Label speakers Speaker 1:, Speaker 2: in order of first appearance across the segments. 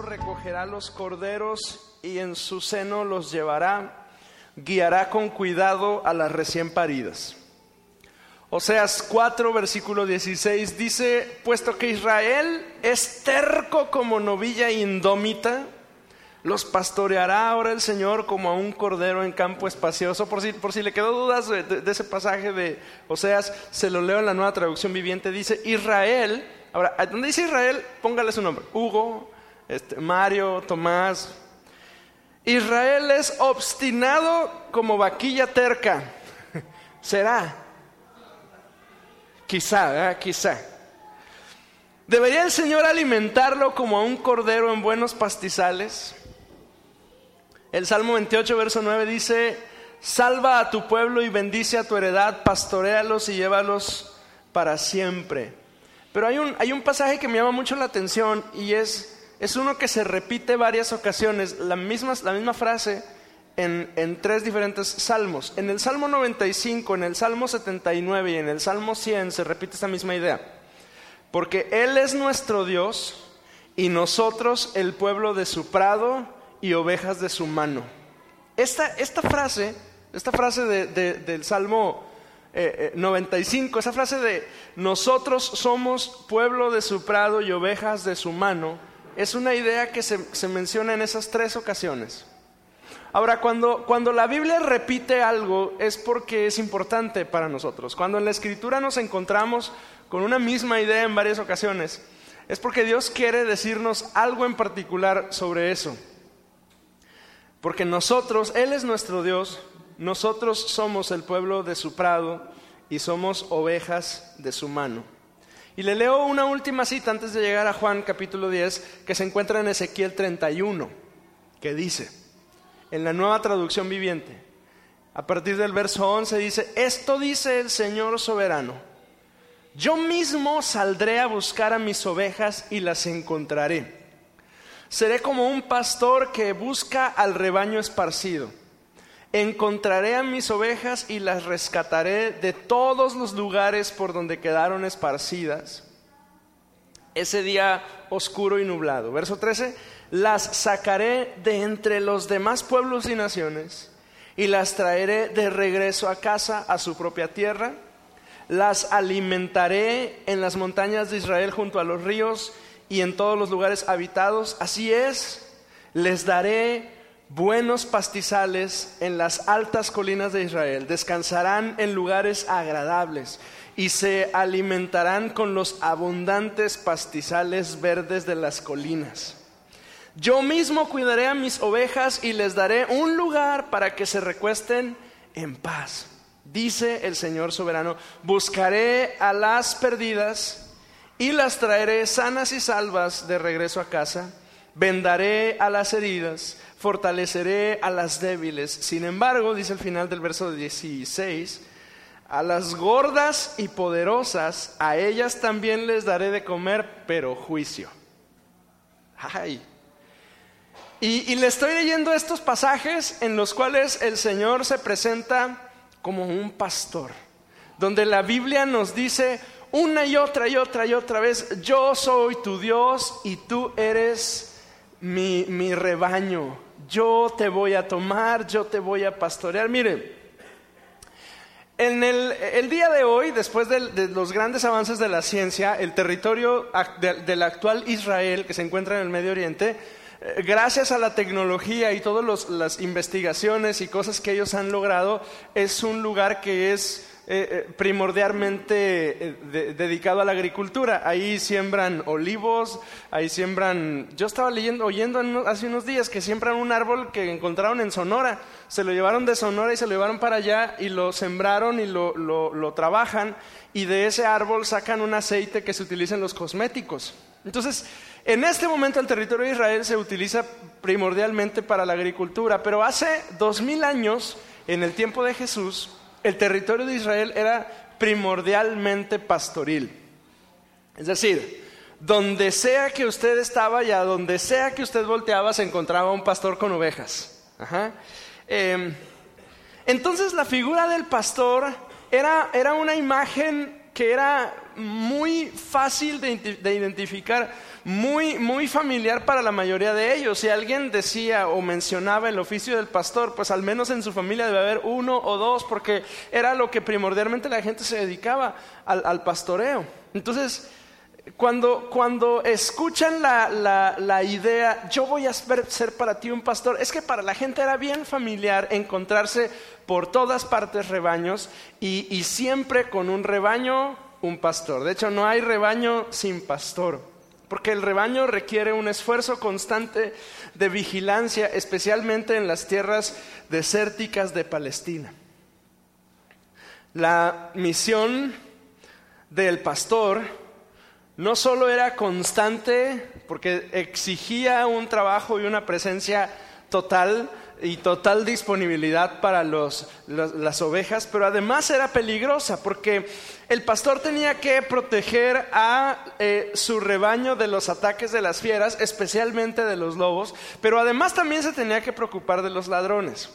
Speaker 1: Recogerá los corderos y en su seno los llevará. Guiará con cuidado a las recién paridas. Oseas 4, versículo 16 dice, puesto que Israel es terco como novilla indómita, los pastoreará ahora el Señor como a un cordero en campo espacioso. Por si, por si le quedó dudas de, de ese pasaje de Oseas, se lo leo en la nueva traducción viviente. Dice, Israel Ahora, donde dice Israel, póngale su nombre. Hugo, este, Mario, Tomás. Israel es obstinado como vaquilla terca. ¿Será? Quizá, quizá. ¿Debería el Señor alimentarlo como a un cordero en buenos pastizales? El Salmo 28, verso 9 dice, salva a tu pueblo y bendice a tu heredad, pastorealos y llévalos para siempre. Pero hay un, hay un pasaje que me llama mucho la atención y es, es uno que se repite varias ocasiones, la misma, la misma frase en, en, tres diferentes salmos. En el Salmo 95, en el Salmo 79 y en el Salmo 100 se repite esta misma idea. Porque Él es nuestro Dios y nosotros el pueblo de su prado y ovejas de su mano. Esta, esta frase, esta frase de, de, del Salmo 95, eh, eh, esa frase de nosotros somos pueblo de su prado y ovejas de su mano, es una idea que se, se menciona en esas tres ocasiones. Ahora, cuando, cuando la Biblia repite algo es porque es importante para nosotros. Cuando en la escritura nos encontramos con una misma idea en varias ocasiones, es porque Dios quiere decirnos algo en particular sobre eso. Porque nosotros, Él es nuestro Dios, nosotros somos el pueblo de su prado y somos ovejas de su mano. Y le leo una última cita antes de llegar a Juan capítulo 10 que se encuentra en Ezequiel 31, que dice, en la nueva traducción viviente, a partir del verso 11 dice, esto dice el Señor soberano, yo mismo saldré a buscar a mis ovejas y las encontraré. Seré como un pastor que busca al rebaño esparcido encontraré a mis ovejas y las rescataré de todos los lugares por donde quedaron esparcidas. Ese día oscuro y nublado. Verso 13, las sacaré de entre los demás pueblos y naciones y las traeré de regreso a casa, a su propia tierra. Las alimentaré en las montañas de Israel junto a los ríos y en todos los lugares habitados. Así es, les daré buenos pastizales en las altas colinas de Israel, descansarán en lugares agradables y se alimentarán con los abundantes pastizales verdes de las colinas. Yo mismo cuidaré a mis ovejas y les daré un lugar para que se recuesten en paz. Dice el Señor soberano, buscaré a las perdidas y las traeré sanas y salvas de regreso a casa. Vendaré a las heridas fortaleceré a las débiles. Sin embargo, dice el final del verso 16, a las gordas y poderosas, a ellas también les daré de comer, pero juicio. Ay. Y, le estoy leyendo estos pasajes en los cuales el Señor se presenta como un pastor, donde la Biblia nos dice una y otra y otra y otra vez, yo soy tu Dios y tú eres mi, mi rebaño yo te voy a tomar, yo te voy a pastorear. Miren, en el, día de hoy, después de, los grandes avances de la ciencia, el territorio del actual Israel, que se encuentra en el Medio Oriente, eh, gracias a la tecnología y todas las investigaciones y cosas que ellos han logrado, es un lugar que es eh, eh, primordialmente eh, dedicado a la agricultura. Ahí siembran olivos, ahí siembran... Yo estaba leyendo, oyendo hace unos días que siembran un árbol que encontraron en Sonora. Se lo llevaron de Sonora y se lo llevaron para allá y lo sembraron y lo, lo trabajan y de ese árbol sacan un aceite que se utiliza en los cosméticos. Entonces, en este momento el territorio de Israel se utiliza primordialmente para la agricultura, pero hace dos mil años, en el tiempo de Jesús, el territorio de Israel era primordialmente pastoril. Es decir, donde sea que usted estaba y a donde sea que usted volteaba se encontraba un pastor con ovejas. Em, entonces la figura del pastor era, era, una imagen que era muy fácil de, de identificar muy, muy familiar para la mayoría de ellos. Si alguien decía o mencionaba el oficio del pastor, pues al menos en su familia debe haber uno o dos, porque era lo que primordialmente la gente se dedicaba al, pastoreo. Entonces, cuando, cuando escuchan la, la, idea, yo voy a ser para ti un pastor, es que para la gente era bien familiar encontrarse por todas partes rebaños y, y siempre con un rebaño, un pastor. De hecho, no hay rebaño sin pastor porque el rebaño requiere un esfuerzo constante de vigilancia, especialmente en las tierras desérticas de Palestina. La misión del pastor no solo era constante, porque exigía un trabajo y una presencia total, y total disponibilidad para las ovejas, pero además era peligrosa porque el pastor tenía que proteger a eh, su rebaño de los ataques de las fieras, especialmente de los lobos, pero además también se tenía que preocupar de los ladrones,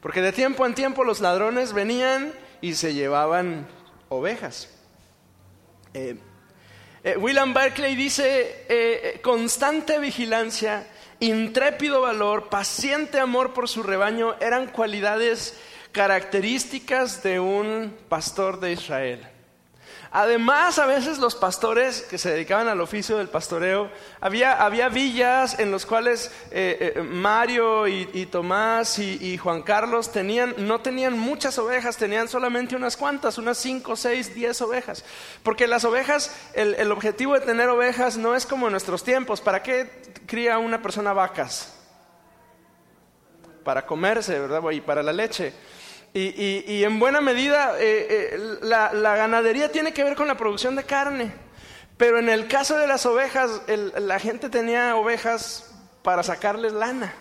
Speaker 1: porque de tiempo en tiempo los ladrones venían y se llevaban ovejas. Eh, eh, William Berkeley dice, constante vigilancia, intrépido valor, paciente amor por su rebaño eran cualidades características de un pastor de Israel. Además, a veces los pastores que se dedicaban al oficio del pastoreo, había, había villas en las cuales eh, eh, Mario y, Tomás y, Juan Carlos tenían, no tenían muchas ovejas, tenían solamente unas cuantas, unas cinco, seis, diez ovejas. Porque las ovejas, el, el objetivo de tener ovejas no es como en nuestros tiempos. ¿Para qué cría una persona vacas? Para comerse, ¿verdad? Y para la leche. Y, en buena medida eh, eh, la, ganadería tiene que ver con la producción de carne. Pero en el caso de las ovejas, la gente tenía ovejas para sacarles lana,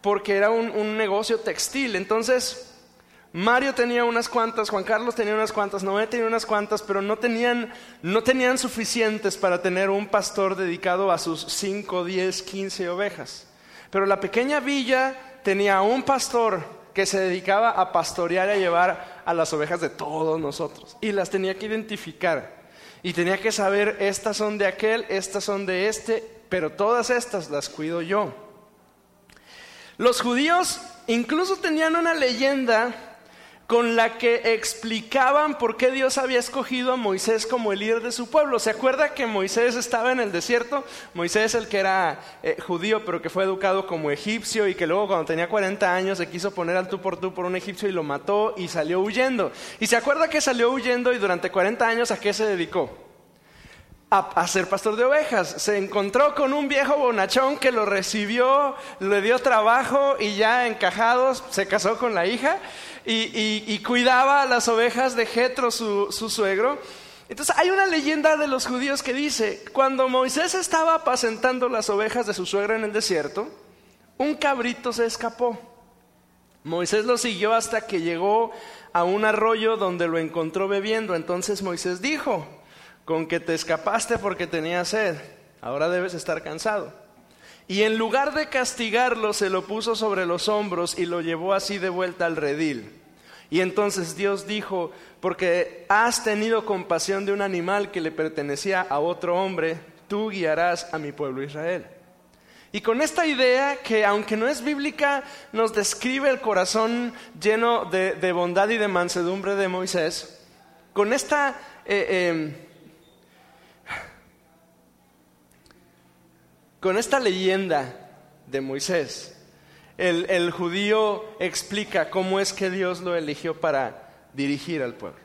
Speaker 1: porque era un, negocio textil. Entonces, Mario tenía unas cuantas, Juan Carlos tenía unas cuantas, Noé tenía unas cuantas, pero no tenían, no tenían suficientes para tener un pastor dedicado a sus 5, 10, 15 ovejas. Pero la pequeña villa tenía un pastor que se dedicaba a pastorear y a llevar a las ovejas de todos nosotros. Y las tenía que identificar. Y tenía que saber, estas son de aquel, estas son de este, pero todas estas las cuido yo. Los judíos incluso tenían una leyenda con la que explicaban por qué Dios había escogido a Moisés como el líder de su pueblo. ¿Se acuerda que Moisés estaba en el desierto? Moisés, el que era eh, judío, pero que fue educado como egipcio y que luego cuando tenía 40 años se quiso poner al tú por tú por un egipcio y lo mató y salió huyendo. ¿Y se acuerda que salió huyendo y durante 40 años a qué se dedicó? a, ser pastor de ovejas. Se encontró con un viejo bonachón que lo recibió, le dio trabajo y ya encajados se casó con la hija y, cuidaba las ovejas de Jetro, su, su suegro. Entonces hay una leyenda de los judíos que dice, cuando Moisés estaba apacentando las ovejas de su suegra en el desierto, un cabrito se escapó. Moisés lo siguió hasta que llegó a un arroyo donde lo encontró bebiendo. Entonces Moisés dijo, con que te escapaste porque tenías sed, ahora debes estar cansado. Y en lugar de castigarlo, se lo puso sobre los hombros y lo llevó así de vuelta al redil. Y entonces Dios dijo, porque has tenido compasión de un animal que le pertenecía a otro hombre, tú guiarás a mi pueblo Israel. Y con esta idea que aunque no es bíblica, nos describe el corazón lleno de, bondad y de mansedumbre de Moisés, con esta... Eh, em, Con esta leyenda de Moisés, el, judío explica cómo es que Dios lo eligió para dirigir al pueblo.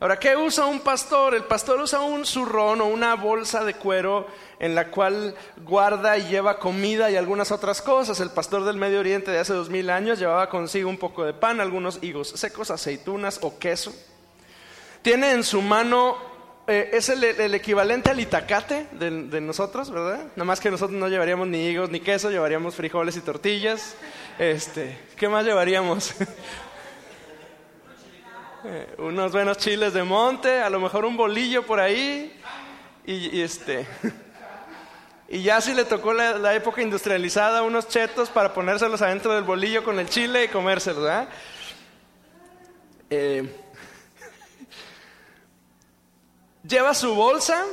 Speaker 1: Ahora, ¿qué usa un pastor? El pastor usa un zurrón o una bolsa de cuero en la cual guarda y lleva comida y algunas otras cosas. El pastor del Medio Oriente de hace dos mil años llevaba consigo un poco de pan, algunos higos secos, aceitunas o queso. Tiene en su mano eh, es el, equivalente al itacate de, nosotros, ¿verdad? Nada más que nosotros no llevaríamos ni higos ni queso, llevaríamos frijoles y tortillas. Este, ¿Qué más llevaríamos? Eh, unos buenos chiles de monte, a lo mejor un bolillo por ahí. Y, este. Y ya si le tocó la, época industrializada, unos chetos para ponérselos adentro del bolillo con el chile y comérselos, ¿verdad? Eh, lleva su bolsa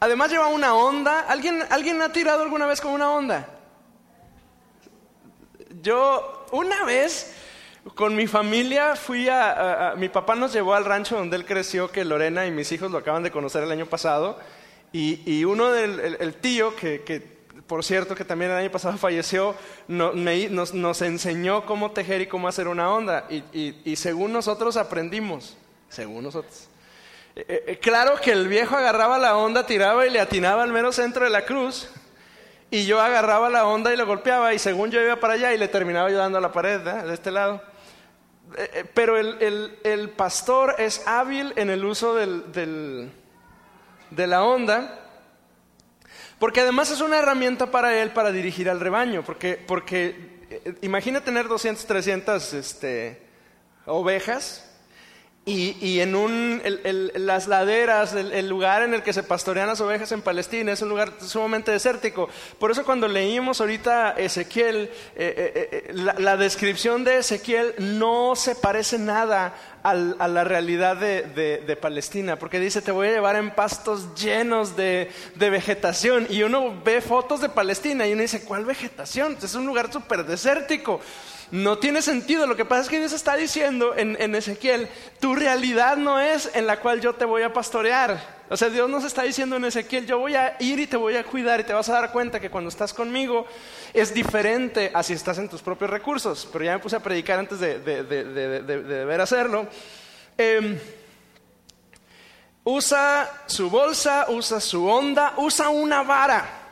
Speaker 1: además lleva una onda. ¿Alguien, ¿Alguien ha tirado alguna vez con una onda? Yo una vez con mi familia fui a, Mi papá nos llevó al rancho donde él creció, que Lorena y mis hijos lo acaban de conocer el año pasado. Y, uno del el, tío, que, por cierto que también el año pasado falleció, nos, enseñó cómo tejer y cómo hacer una onda. Y, según nosotros aprendimos. Según nosotros. Eh, eh, eh, claro que el viejo agarraba la onda, tiraba y le atinaba al mero centro de la cruz. Y yo agarraba la onda y lo golpeaba. Y según yo iba para allá y le terminaba ayudando a la pared de este lado. pero el, pastor es hábil en el uso del de la onda, porque además es una herramienta para él para dirigir al rebaño, porque, porque eh, imagina tener 200, 300 este, ovejas y, en un, las laderas, el, lugar en el que se pastorean las ovejas en Palestina es un lugar sumamente desértico. Por eso cuando leímos ahorita Ezequiel, eh, eh, la, descripción de Ezequiel no se parece nada a la realidad de, Palestina, porque dice, te voy a llevar en pastos llenos de, vegetación. Y uno ve fotos de Palestina y uno dice, ¿cuál vegetación? Es un lugar súper desértico. No tiene sentido. Lo que pasa es que Dios está diciendo en, Ezequiel, tu realidad no es en la cual yo te voy a pastorear. O sea, Dios nos está diciendo en Ezequiel, yo voy a ir y te voy a cuidar y te vas a dar cuenta que cuando estás conmigo es diferente a si estás en tus propios recursos. Pero ya me puse a predicar antes de, de, ver hacerlo. Em, usa su bolsa, usa su onda, usa una vara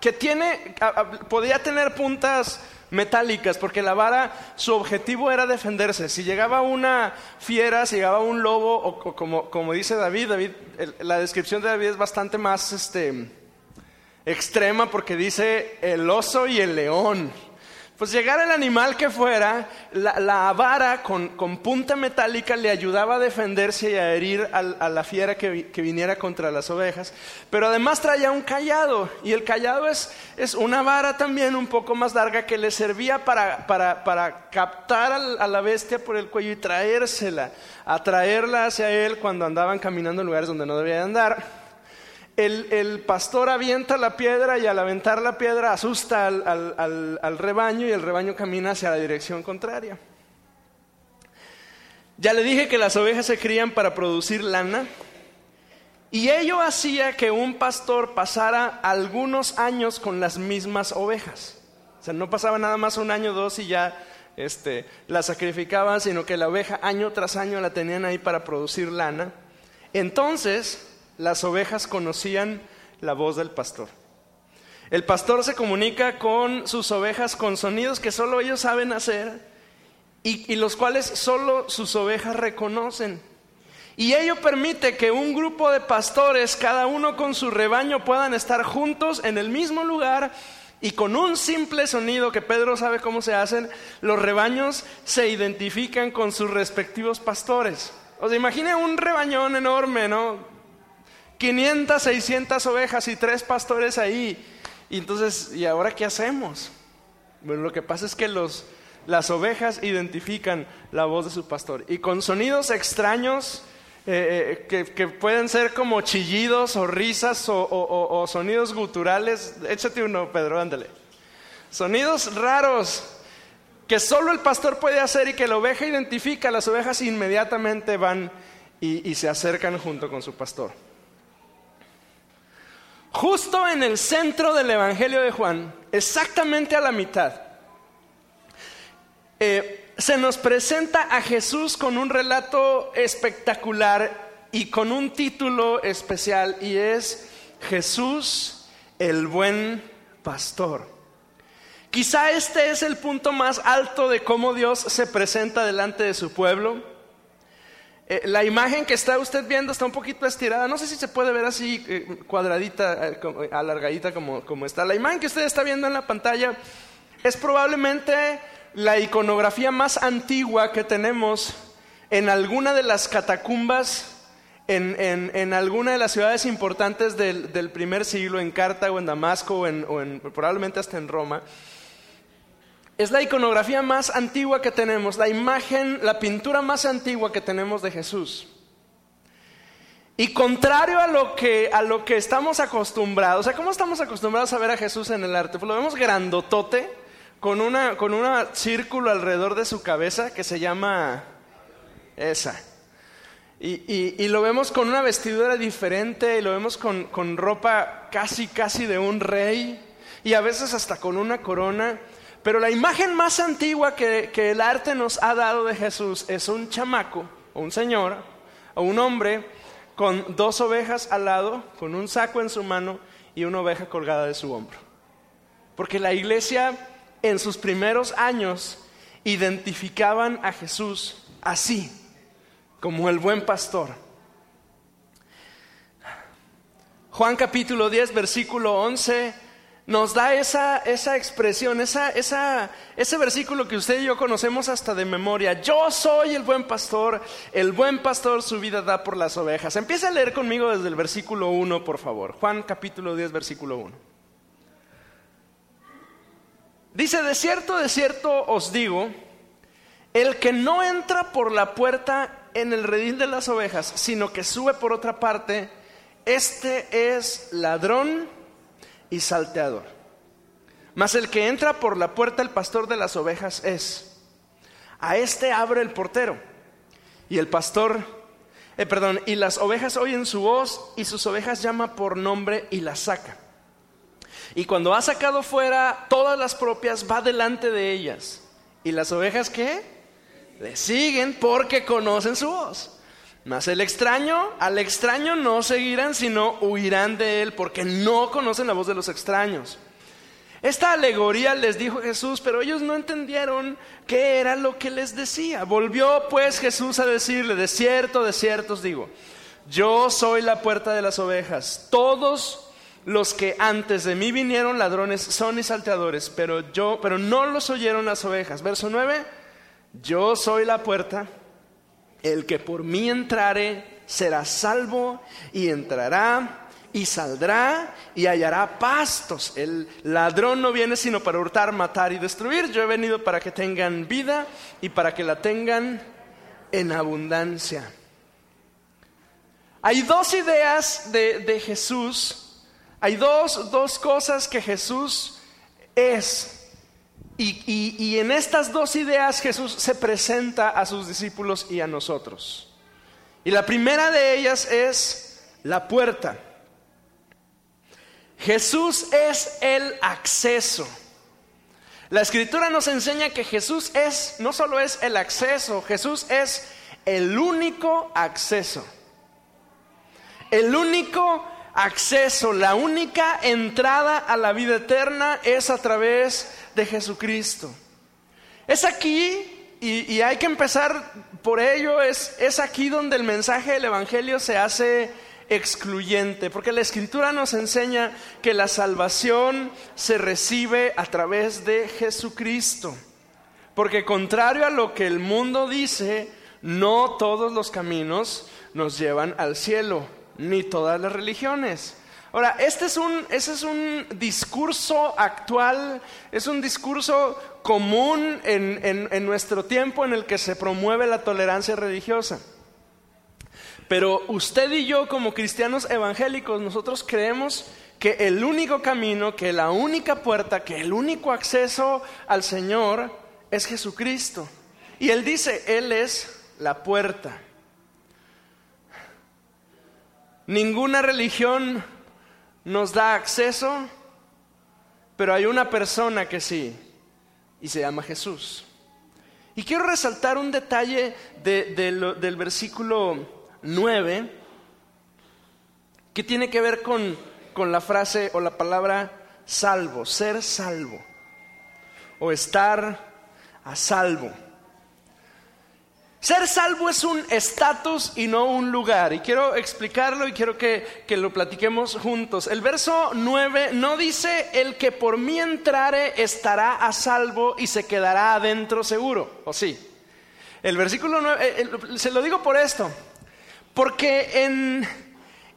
Speaker 1: que tiene, podía tener puntas metálicas, porque la vara, su objetivo era defenderse. Si llegaba una fiera, si llegaba un lobo, o, como, como, dice David, David la descripción de David es bastante más este, extrema porque dice el oso y el león. Pues llegar el animal que fuera, la, vara con, punta metálica le ayudaba a defenderse y a herir a la fiera que, viniera contra las ovejas. Pero además traía un callado, y el callado es, una vara también un poco más larga que le servía para, captar a la bestia por el cuello y traérsela, atraerla hacia él cuando andaban caminando en lugares donde no debía andar el, pastor avienta la piedra y al aventar la piedra asusta al, rebaño y el rebaño camina hacia la dirección contraria. Ya le dije que las ovejas se crían para producir lana y ello hacía que un pastor pasara algunos años con las mismas ovejas. O sea, no pasaba nada más un año o dos y ya este, la sacrificaban, sino que la oveja año tras año la tenían ahí para producir lana. Entonces, las ovejas conocían la voz del pastor. El pastor se comunica con sus ovejas con sonidos que solo ellos saben hacer y, los cuales solo sus ovejas reconocen. Y ello permite que un grupo de pastores, cada uno con su rebaño, puedan estar juntos en el mismo lugar y con un simple sonido que Pedro sabe cómo se hacen, los rebaños se identifican con sus respectivos pastores. O sea, imagine un rebañón enorme, ¿no? 500, 600 ovejas y tres pastores ahí. Y entonces, ¿y ahora qué hacemos? Bueno, lo que pasa es que los, las ovejas identifican la voz de su pastor y con sonidos extraños eh, eh, que, pueden ser como chillidos o risas o, sonidos guturales. Échate uno, Pedro, ándale. Sonidos raros que solo el pastor puede hacer y que la oveja identifica, las ovejas inmediatamente van y se acercan junto con su pastor. Justo en el centro del Evangelio de Juan, exactamente a la mitad, eh, se nos presenta a Jesús con un relato espectacular y con un título especial y es Jesús el buen pastor. Quizá este es el punto más alto de cómo Dios se presenta delante de su pueblo. Eh, la imagen que está usted viendo está un poquito estirada. No sé si se puede ver así eh, cuadradita, eh, alargadita como, como está. La imagen que usted está viendo en la pantalla es probablemente la iconografía más antigua que tenemos en alguna de las catacumbas en, en, alguna de las ciudades importantes del, del, primer siglo, en Cartago, en Damasco o en, probablemente hasta en Roma. Es la iconografía más antigua que tenemos, la imagen, la pintura más antigua que tenemos de Jesús. Y contrario a lo que, a lo que estamos acostumbrados, o sea, ¿cómo estamos acostumbrados a ver a Jesús en el arte? Pues lo vemos grandotote, con una, con un círculo alrededor de su cabeza que se llama esa. Y, y, lo vemos con una vestidura diferente, y lo vemos con, con ropa casi, casi de un rey, y a veces hasta con una corona. Pero la imagen más antigua que, el arte nos ha dado de Jesús es un chamaco, o un señor, o un hombre con dos ovejas al lado, con un saco en su mano y una oveja colgada de su hombro. Porque la iglesia en sus primeros años identificaban a Jesús así, como el buen pastor. Juan capítulo 10, versículo 11 nos da esa, esa expresión, esa, esa, ese versículo que usted y yo conocemos hasta de memoria. Yo soy el buen pastor, el buen pastor su vida da por las ovejas. Empieza a leer conmigo desde el versículo 1, por favor. Juan capítulo 10, versículo 1. Dice, de cierto, de cierto os digo, el que no entra por la puerta en el redil de las ovejas, sino que sube por otra parte, este es ladrón y salteador. Mas el que entra por la puerta el pastor de las ovejas es. A este abre el portero. Y el pastor, eh, perdón, y las ovejas oyen su voz y sus ovejas llama por nombre y las saca. Y cuando ha sacado fuera todas las propias, va delante de ellas. ¿Y las ovejas qué? Le siguen porque conocen su voz. Mas el extraño, al extraño no seguirán, sino huirán de él, porque no conocen la voz de los extraños. Esta alegoría les dijo Jesús, pero ellos no entendieron qué era lo que les decía. Volvió pues Jesús a decirle, de cierto, de cierto os digo, yo soy la puerta de las ovejas. Todos los que antes de mí vinieron ladrones son y salteadores, pero yo, pero no los oyeron las ovejas. Verso 9, yo soy la puerta. El que por mí entrare será salvo y entrará y saldrá y hallará pastos. El ladrón no viene sino para hurtar, matar y destruir. Yo he venido para que tengan vida y para que la tengan en abundancia. Hay dos ideas de, Jesús, hay dos, dos cosas que Jesús es y, en estas dos ideas Jesús se presenta a sus discípulos y a nosotros. Y la primera de ellas es la puerta. Jesús es el acceso. La escritura nos enseña que Jesús es, no solo es el acceso, Jesús es el único acceso. El único acceso, la única entrada a la vida eterna es a través de Jesucristo. Es aquí, y, hay que empezar por ello, es, es aquí donde el mensaje del Evangelio se hace excluyente, porque la escritura nos enseña que la salvación se recibe a través de Jesucristo. Porque contrario a lo que el mundo dice, no todos los caminos nos llevan al cielo ni todas las religiones. Ahora, este es un, ese es un discurso actual, es un discurso común en, en nuestro tiempo en el que se promueve la tolerancia religiosa. Pero usted y yo como cristianos evangélicos, nosotros creemos que el único camino, que la única puerta, que el único acceso al Señor es Jesucristo. Y Él dice, Él es la puerta. Ninguna religión nos da acceso, pero hay una persona que sí, y se llama Jesús. Y quiero resaltar un detalle del versículo 9 que tiene que ver con, con la frase o la palabra salvo, ser salvo, o estar a salvo. Ser salvo es un estatus y no un lugar. Y quiero explicarlo y quiero que, lo platiquemos juntos. El verso 9 no dice, el que por mí entrare estará a salvo y se quedará adentro seguro. ¿O sí? El versículo 9, eh, se lo digo por esto. Porque en,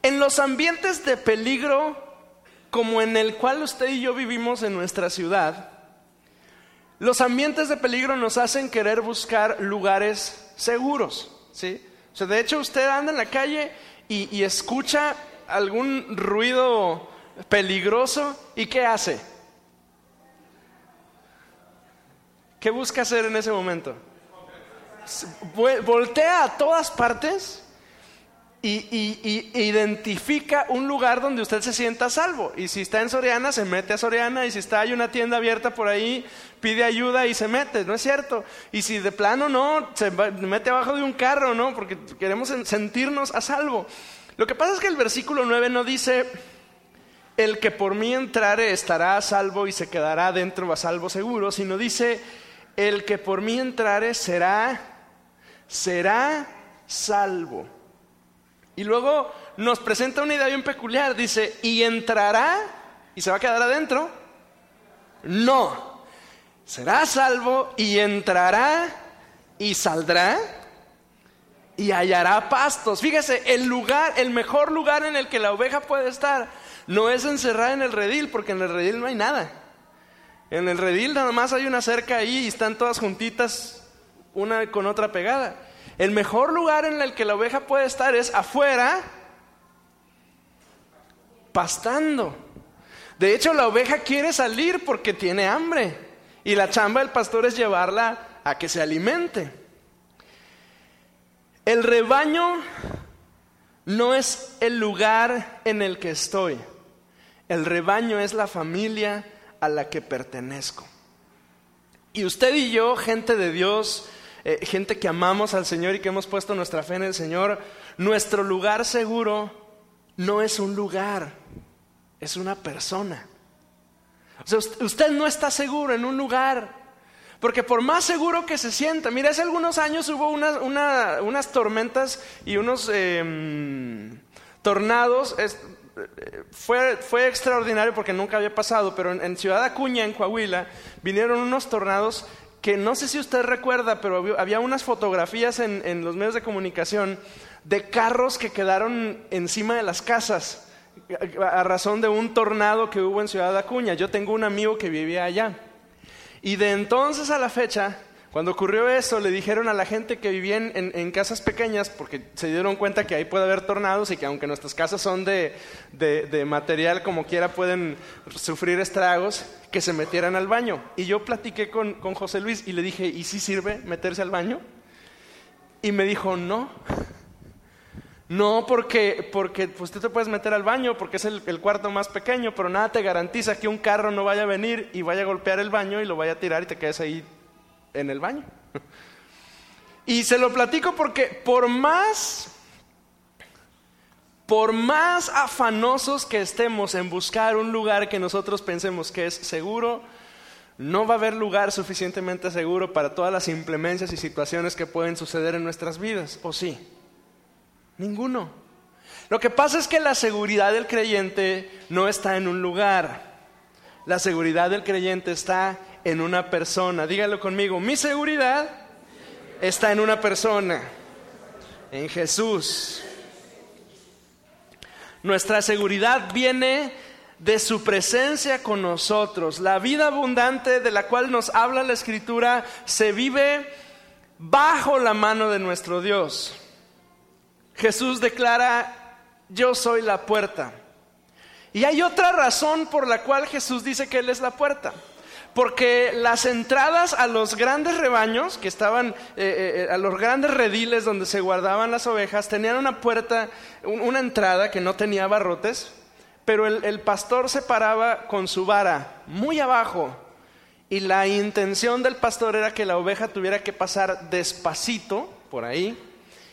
Speaker 1: en los ambientes de peligro, como en el cual usted y yo vivimos en nuestra ciudad, los ambientes de peligro nos hacen querer buscar lugares seguros, ¿sí? O sea, de hecho usted anda en la calle y, escucha algún ruido peligroso y ¿qué hace? ¿Qué busca hacer en ese momento? Voltea a todas partes y, identifica un lugar donde usted se sienta salvo. Y si está en Soriana, se mete a Soriana. Y si está hay una tienda abierta por ahí, pide ayuda y se mete, ¿no es cierto? Y si de plano no, se mete abajo de un carro, ¿no? Porque queremos sentirnos a salvo. Lo que pasa es que el versículo 9 no dice, el que por mí entrare estará a salvo y se quedará dentro a salvo seguro, sino dice, el que por mí entrare será, será salvo. Y luego nos presenta una idea bien peculiar. Dice, ¿y entrará y se va a quedar adentro? No. Será salvo y entrará y saldrá y hallará pastos. Fíjese, el lugar, el mejor lugar en el que la oveja puede estar no es encerrada en el redil, porque en el redil no hay nada. En el redil nada más hay una cerca ahí y están todas juntitas, una con otra pegada. El mejor lugar en el que la oveja puede estar es afuera, pastando. De hecho, la oveja quiere salir porque tiene hambre. Y la chamba del pastor es llevarla a que se alimente. El rebaño no es el lugar en el que estoy. El rebaño es la familia a la que pertenezco. Y usted y yo, gente de Dios, eh, gente que amamos al Señor y que hemos puesto nuestra fe en el Señor, nuestro lugar seguro no es un lugar, es una persona. O sea, usted no está seguro en un lugar, porque por más seguro que se sienta, mira, hace algunos años hubo unas tormentas y unos em, tornados. fue, fue, extraordinario porque nunca había pasado, pero en, en Ciudad Acuña, en Coahuila, vinieron unos tornados que no sé si usted recuerda, pero había unas fotografías en, los medios de comunicación de carros que quedaron encima de las casas a razón de un tornado que hubo en Ciudad Acuña. Yo tengo un amigo que vivía allá. Y de entonces a la fecha, cuando ocurrió eso, le dijeron a la gente que vivía en, casas pequeñas, porque se dieron cuenta que ahí puede haber tornados y que aunque nuestras casas son de, material como quiera pueden sufrir estragos, que se metieran al baño. Y yo platiqué con, José Luis y le dije, ¿y si sirve meterse al baño? Y me dijo, no. No, porque, porque pues tú te puedes meter al baño porque es el, el, cuarto más pequeño, pero nada te garantiza que un carro no vaya a venir y vaya a golpear el baño y lo vaya a tirar y te quedes ahí en el baño. Y se lo platico porque por más, por más afanosos que estemos en buscar un lugar que nosotros pensemos que es seguro, no va a haber lugar suficientemente seguro para todas las implemencias y situaciones que pueden suceder en nuestras vidas, ¿o sí? Ninguno. Lo que pasa es que la seguridad del creyente no está en un lugar. La seguridad del creyente está en una persona. Dígalo conmigo, mi seguridad está en una persona, en Jesús. Nuestra seguridad viene de su presencia con nosotros. La vida abundante de la cual nos habla la Escritura se vive bajo la mano de nuestro Dios. Jesús declara, yo soy la puerta. Y hay otra razón por la cual Jesús dice que Él es la puerta. Porque las entradas a los grandes rebaños, que estaban, eh, eh, a los grandes rediles donde se guardaban las ovejas, tenían una puerta, una entrada que no tenía barrotes, pero el pastor se paraba con su vara muy abajo y la intención del pastor era que la oveja tuviera que pasar despacito por ahí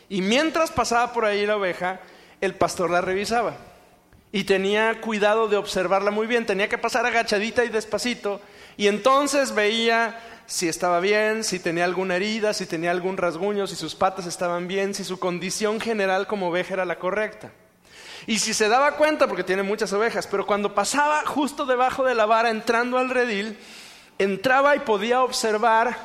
Speaker 1: y mientras pasaba por ahí la oveja, el pastor la revisaba y tenía cuidado de observarla muy bien, tenía que pasar agachadita y despacito y entonces veía si estaba bien, si tenía alguna herida, si tenía algún rasguño, si sus patas estaban bien, si su condición general como oveja era la correcta. Y si se daba cuenta, porque tiene muchas ovejas, pero cuando pasaba justo debajo de la vara entrando al redil, entraba y podía observar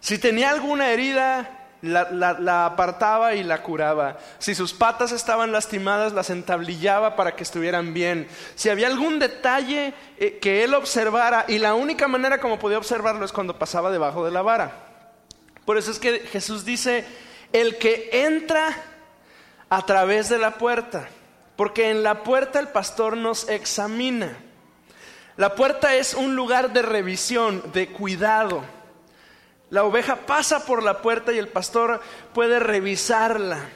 Speaker 1: si tenía alguna herida, la, apartaba y la curaba. Si sus patas estaban lastimadas, las entablillaba para que estuvieran bien. Si había algún detalle eh, que él observara, y la única manera como podía observarlo es cuando pasaba debajo de la vara. Por eso es que Jesús dice, el que entra a través de la puerta, porque en la puerta el pastor nos examina. La puerta es un lugar de revisión, de cuidado. La oveja pasa por la puerta y el pastor puede revisarla.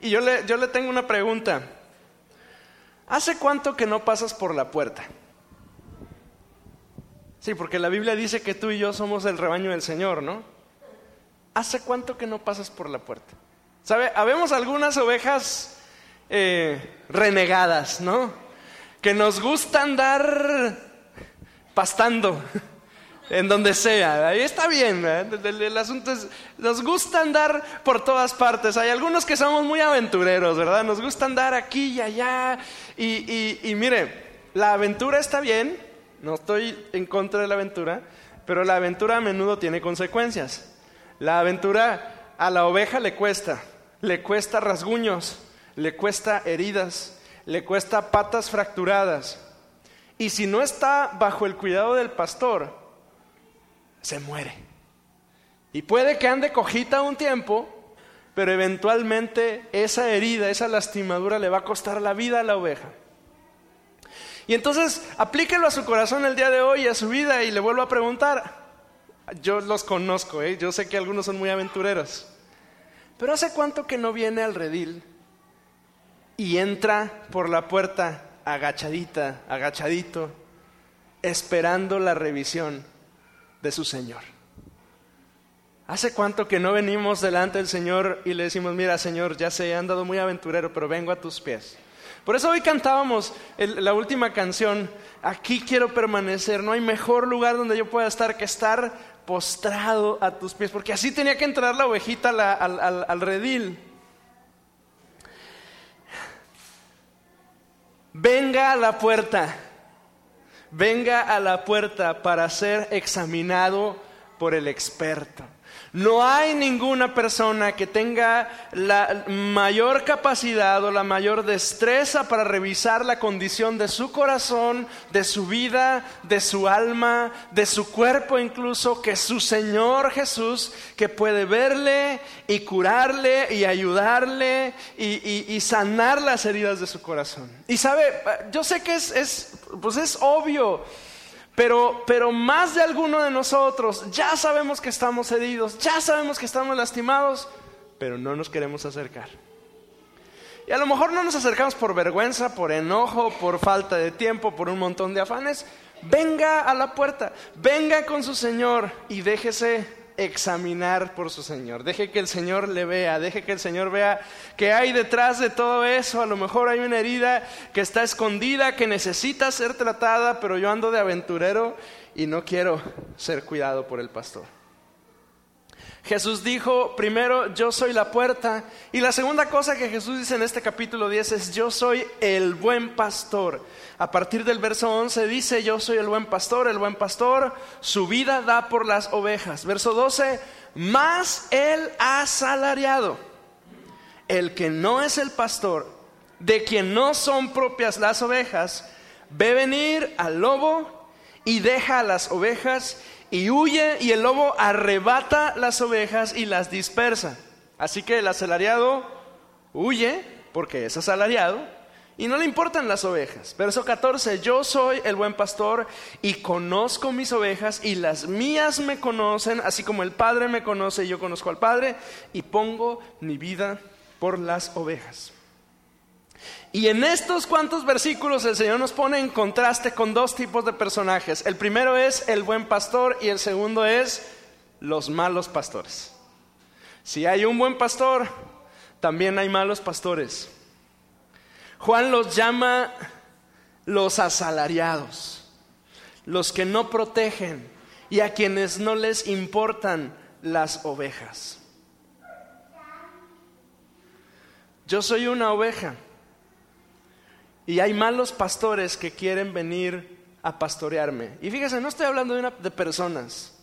Speaker 1: Y yo le, yo le tengo una pregunta. ¿Hace cuánto que no pasas por la puerta? Sí, porque la Biblia dice que tú y yo somos el rebaño del Señor, ¿no? ¿Hace cuánto que no pasas por la puerta? ¿Sabe? Habemos algunas ovejas eh, renegadas, ¿no? Que nos gusta andar pastando en donde sea. Ahí está bien. El, asunto es, nos gusta andar por todas partes. Hay algunos que somos muy aventureros, ¿verdad? Nos gusta andar aquí y allá. y mire, la aventura está bien, no estoy en contra de la aventura, pero la aventura a menudo tiene consecuencias. La aventura a la oveja le cuesta, le cuesta rasguños, le cuesta heridas, le cuesta patas fracturadas. Y si no está bajo el cuidado del pastor, se muere. Y puede que ande cojita un tiempo, pero eventualmente esa herida, esa lastimadura le va a costar la vida a la oveja. Y entonces aplíquelo a su corazón el día de hoy, a su vida, y le vuelvo a preguntar. Yo los conozco, ¿eh? yo sé que algunos son muy aventureros. Pero ¿hace cuánto que no viene al redil y entra por la puerta agachadita, agachadito, esperando la revisión de su Señor? ¿Hace cuánto que no venimos delante del Señor y le decimos, mira Señor, ya sé, he andado muy aventurero, pero vengo a tus pies? Por eso hoy cantábamos la última canción, aquí quiero permanecer, no hay mejor lugar donde yo pueda estar que estar postrado a tus pies, porque así tenía que entrar la ovejita al, al redil. Venga a la puerta, venga a la puerta para ser examinado por el experto. No hay ninguna persona que tenga la mayor capacidad o la mayor destreza para revisar la condición de su corazón, de su vida, de su alma, de su cuerpo incluso, que su Señor Jesús, que puede verle y curarle y ayudarle y, sanar las heridas de su corazón. Y sabe, yo sé que es, pues es obvio. Pero, pero más de alguno de nosotros ya sabemos que estamos heridos, ya sabemos que estamos lastimados, pero no nos queremos acercar. Y a lo mejor no nos acercamos por vergüenza, por enojo, por falta de tiempo, por un montón de afanes. Venga a la puerta, venga con su Señor y déjese examinar por su Señor. Deje que el Señor le vea, deje que el Señor vea que hay detrás de todo eso. A lo mejor hay una herida que está escondida, que necesita ser tratada, pero yo ando de aventurero y no quiero ser cuidado por el pastor. Jesús dijo, primero, yo soy la puerta. Y la segunda cosa que Jesús dice en este capítulo 10 es, yo soy el buen pastor. A partir del verso 11 dice, yo soy el buen pastor, el buen pastor, su vida da por las ovejas. Verso 12, más el asalariado, el que no es el pastor, de quien no son propias las ovejas, ve venir al lobo y deja a las ovejas y huye y el lobo arrebata las ovejas y las dispersa. Así que el asalariado huye porque es asalariado y no le importan las ovejas. Verso 14, yo soy el buen pastor y conozco mis ovejas y las mías me conocen, así como el Padre me conoce y yo conozco al Padre y pongo mi vida por las ovejas. Y en estos cuantos versículos el Señor nos pone en contraste con dos tipos de personajes. El primero es el buen pastor y el segundo es los malos pastores. Si hay un buen pastor, también hay malos pastores. Juan los llama los asalariados, los que no protegen y a quienes no les importan las ovejas. Yo soy una oveja y hay malos pastores que quieren venir a pastorearme. Y fíjese, no estoy hablando de, de personas,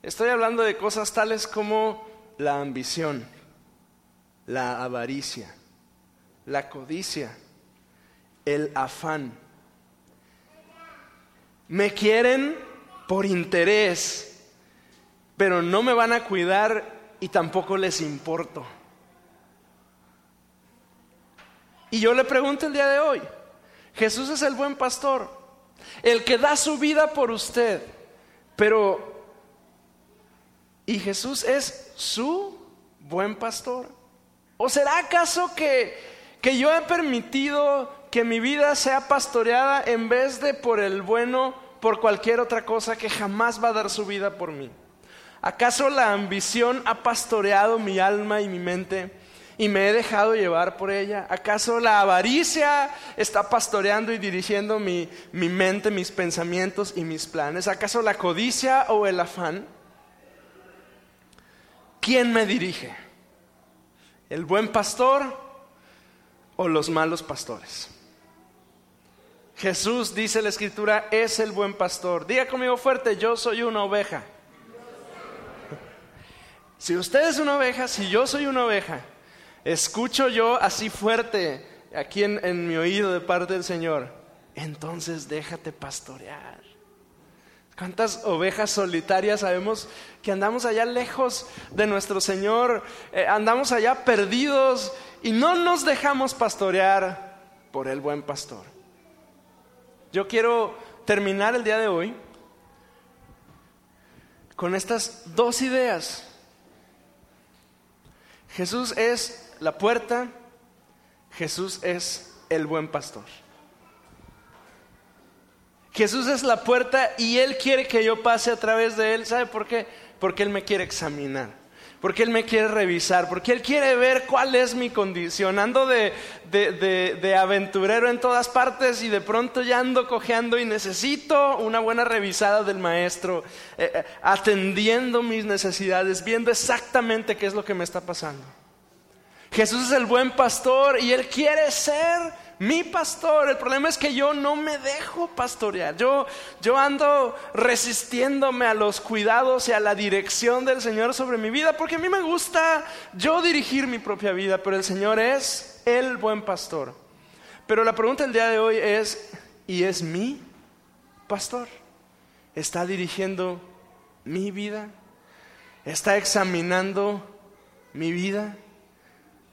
Speaker 1: estoy hablando de cosas tales como la ambición, la avaricia, la codicia, el afán. Me quieren por interés, pero no me van a cuidar y tampoco les importo. Y yo le pregunto el día de hoy, Jesús es el buen pastor, el que da su vida por usted, pero ¿y Jesús es su buen pastor? ¿O será acaso que, que yo he permitido que mi vida sea pastoreada en vez de por el bueno, por cualquier otra cosa que jamás va a dar su vida por mí? ¿Acaso la ambición ha pastoreado mi alma y mi mente? Y me he dejado llevar por ella? ¿Acaso la avaricia está pastoreando y dirigiendo mi, mi, mente, mis pensamientos y mis planes? ¿Acaso la codicia o el afán? ¿Quién me dirige? ¿El buen pastor o los malos pastores? Jesús, dice la escritura, es el buen pastor. Diga conmigo fuerte, yo soy una oveja. Si usted es una oveja, si yo soy una oveja, escucho yo así fuerte aquí en, mi oído de parte del Señor, entonces déjate pastorear. ¿Cuántas ovejas solitarias sabemos que andamos allá lejos de nuestro Señor? Eh, andamos allá perdidos y no nos dejamos pastorear por el buen pastor. Yo quiero terminar el día de hoy con estas dos ideas. Jesús es la puerta, Jesús es el buen pastor. Jesús es la puerta y Él quiere que yo pase a través de Él. ¿Sabe por qué? Porque Él me quiere examinar. Porque Él me quiere revisar. Porque Él quiere ver cuál es mi condición. Ando de, de, aventurero en todas partes y de pronto ya ando cojeando y necesito una buena revisada del Maestro. Eh, eh, atendiendo mis necesidades. Viendo exactamente qué es lo que me está pasando. Jesús es el buen pastor y Él quiere ser mi pastor. El problema es que yo no me dejo pastorear. Yo, yo ando resistiéndome a los cuidados y a la dirección del Señor sobre mi vida porque a mí me gusta yo dirigir mi propia vida, pero el Señor es el buen pastor. Pero la pregunta del día de hoy es, ¿y es mi pastor? ¿Está dirigiendo mi vida? ¿Está examinando mi vida?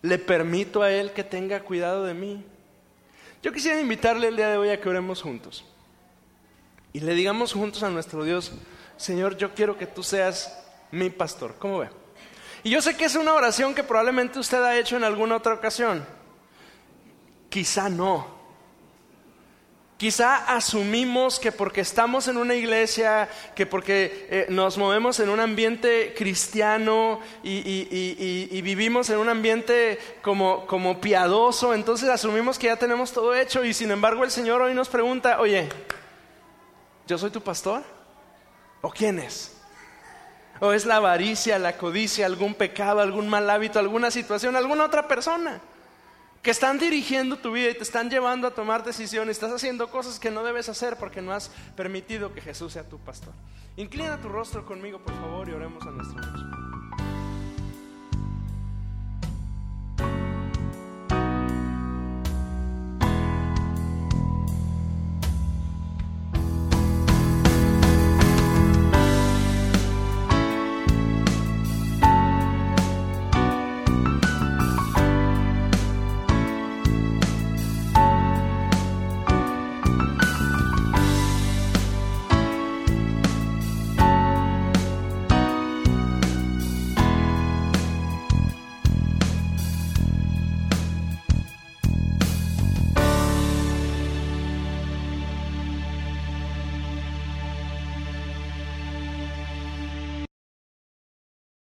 Speaker 1: ¿Le permito a Él que tenga cuidado de mí? Yo quisiera invitarle el día de hoy a que oremos juntos. Y le digamos juntos a nuestro Dios, Señor, yo quiero que tú seas mi pastor. ¿Cómo ve? Y yo sé que es una oración que probablemente usted ha hecho en alguna otra ocasión. Quizá no. Quizá asumimos que porque estamos en una iglesia, que porque eh, nos movemos en un ambiente cristiano y, vivimos en un ambiente como, como piadoso, entonces asumimos que ya tenemos todo hecho y sin embargo el Señor hoy nos pregunta, oye, ¿yo soy tu pastor? ¿O quién es? ¿O es la avaricia, la codicia, algún pecado, algún mal hábito, alguna situación, alguna otra persona? Que están dirigiendo tu vida y te están llevando a tomar decisiones, estás haciendo cosas que no debes hacer porque no has permitido que Jesús sea tu pastor. Inclina tu rostro conmigo, por favor, y oremos a nuestro Dios.